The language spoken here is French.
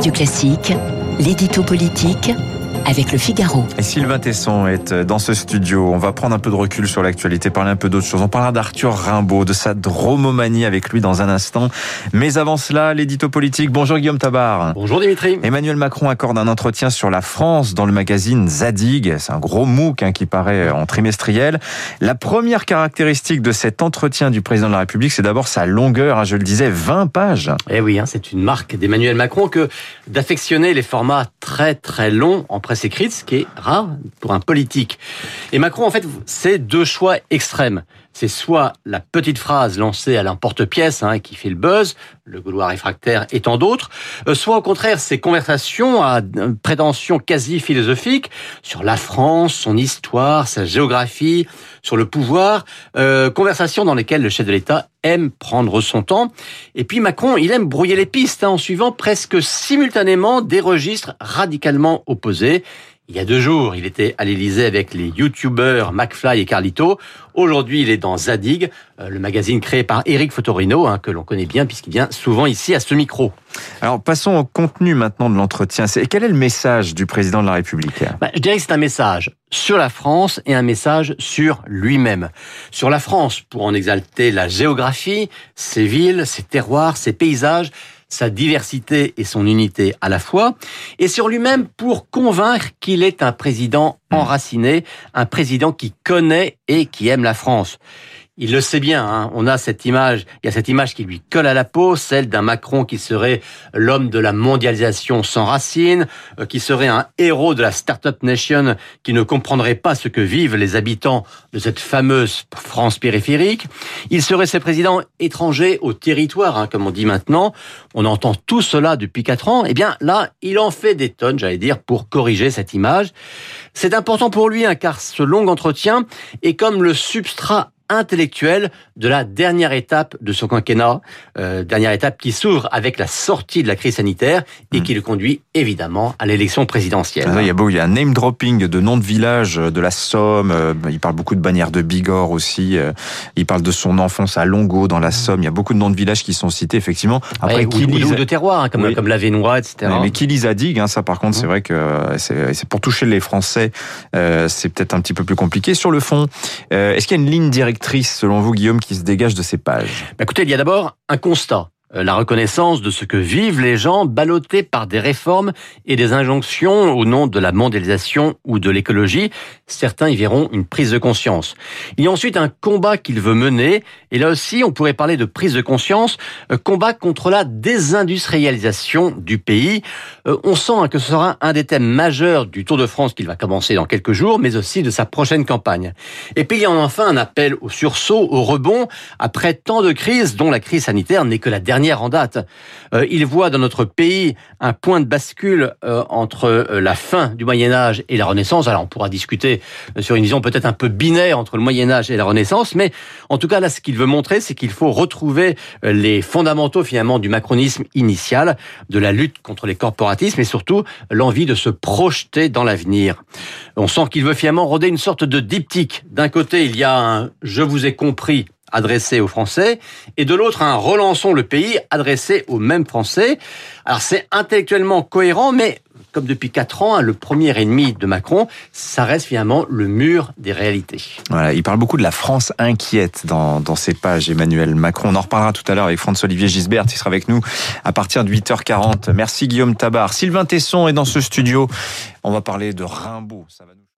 Radio Classique, l'édito politique avec le Figaro. Et Sylvain Tesson est dans ce studio. On va prendre un peu de recul sur l'actualité, parler un peu d'autre chose. On parlera d'Arthur Rimbaud, de sa dromomanie avec lui dans un instant. Mais avant cela, l'édito politique. Bonjour Guillaume Tabar. Bonjour Dimitri. Emmanuel Macron accorde un entretien sur la France dans le magazine Zadig. C'est un gros MOOC hein, qui paraît en trimestriel. La première caractéristique de cet entretien du président de la République, c'est d'abord sa longueur. Hein, je le disais, 20 pages. Eh oui, hein, c'est une marque d'Emmanuel Macron que d'affectionner les formats très très longs en presse ce qui est rare pour un politique. Et Macron, en fait, c'est deux choix extrêmes. C'est soit la petite phrase lancée à l'emporte-pièce hein, qui fait le buzz, le Gaulois réfractaire et tant d'autres, euh, soit au contraire ces conversations à prétention quasi philosophique sur la France, son histoire, sa géographie, sur le pouvoir, euh, conversations dans lesquelles le chef de l'État aime prendre son temps. Et puis Macron, il aime brouiller les pistes hein, en suivant presque simultanément des registres radicalement opposés. Il y a deux jours, il était à l'Élysée avec les youtubeurs McFly et Carlito. Aujourd'hui, il est dans Zadig, euh, le magazine créé par Eric Fotorino, hein, que l'on connaît bien puisqu'il vient souvent ici à ce micro. Alors passons au contenu maintenant de l'entretien. Quel est le message du président de la République? Bah, Je dirais que c'est un message sur la France et un message sur lui-même. Sur la France, pour en exalter la géographie, ses villes, ses terroirs, ses paysages, sa diversité et son unité à la fois, et sur lui-même pour convaincre qu'il est un président enraciné, un président qui connaît et qui aime la France il le sait bien. Hein. On a cette image, il y a cette image qui lui colle à la peau, celle d'un Macron qui serait l'homme de la mondialisation sans racines, euh, qui serait un héros de la start-up nation, qui ne comprendrait pas ce que vivent les habitants de cette fameuse France périphérique. Il serait ce président étranger au territoire, hein, comme on dit maintenant. On entend tout cela depuis quatre ans. Eh bien, là, il en fait des tonnes, j'allais dire, pour corriger cette image. C'est important pour lui, hein, car ce long entretien est comme le substrat intellectuel de la dernière étape de son quinquennat, euh, dernière étape qui s'ouvre avec la sortie de la crise sanitaire et hmm. qui le conduit évidemment à l'élection présidentielle. il y a beau, il y a un name dropping de noms de villages euh, de la Somme. Euh, il parle beaucoup de bannières de Bigorre aussi. Euh, il parle de son enfance à Longo dans la hmm. Somme. Il y a beaucoup de noms de villages qui sont cités effectivement. Après, qui ou, de terroir hein, comme comme la Vénois, etc. mais qui lise à Digue, hein, ça par contre, c'est hmm. vrai que c'est pour toucher les Français, c'est peut-être un petit peu plus compliqué. Sur le fond, est-ce qu'il y a une ligne directe selon vous, Guillaume, qui se dégage de ces pages bah, Écoutez, il y a d'abord un constat. Euh, la reconnaissance de ce que vivent les gens ballottés par des réformes et des injonctions au nom de la mondialisation ou de l'écologie. Certains y verront une prise de conscience. Il y a ensuite un combat qu'il veut mener, et là aussi on pourrait parler de prise de conscience, euh, combat contre la désindustrialisation du pays. Euh, on sent hein, que ce sera un des thèmes majeurs du Tour de France qu'il va commencer dans quelques jours, mais aussi de sa prochaine campagne. Et puis il y a enfin un appel au sursaut, au rebond, après tant de crises dont la crise sanitaire n'est que la dernière en date. Euh, il voit dans notre pays un point de bascule euh, entre euh, la fin du Moyen Âge et la Renaissance. Alors on pourra discuter sur une vision peut-être un peu binaire entre le Moyen Âge et la Renaissance, mais en tout cas là ce qu'il veut montrer, c'est qu'il faut retrouver les fondamentaux finalement du macronisme initial, de la lutte contre les corporatismes et surtout l'envie de se projeter dans l'avenir. On sent qu'il veut finalement roder une sorte de diptyque. D'un côté, il y a un je vous ai compris adressé aux Français, et de l'autre un relançons le pays adressé aux mêmes Français. Alors c'est intellectuellement cohérent, mais comme depuis quatre ans, hein, le premier ennemi de Macron, ça reste finalement le mur des réalités. Voilà, il parle beaucoup de la France inquiète dans, dans ces pages, Emmanuel Macron. On en reparlera tout à l'heure avec François-Olivier Gisbert, qui sera avec nous à partir de 8h40. Merci Guillaume Tabar. Sylvain Tesson est dans ce studio. On va parler de Rimbaud. Ça va.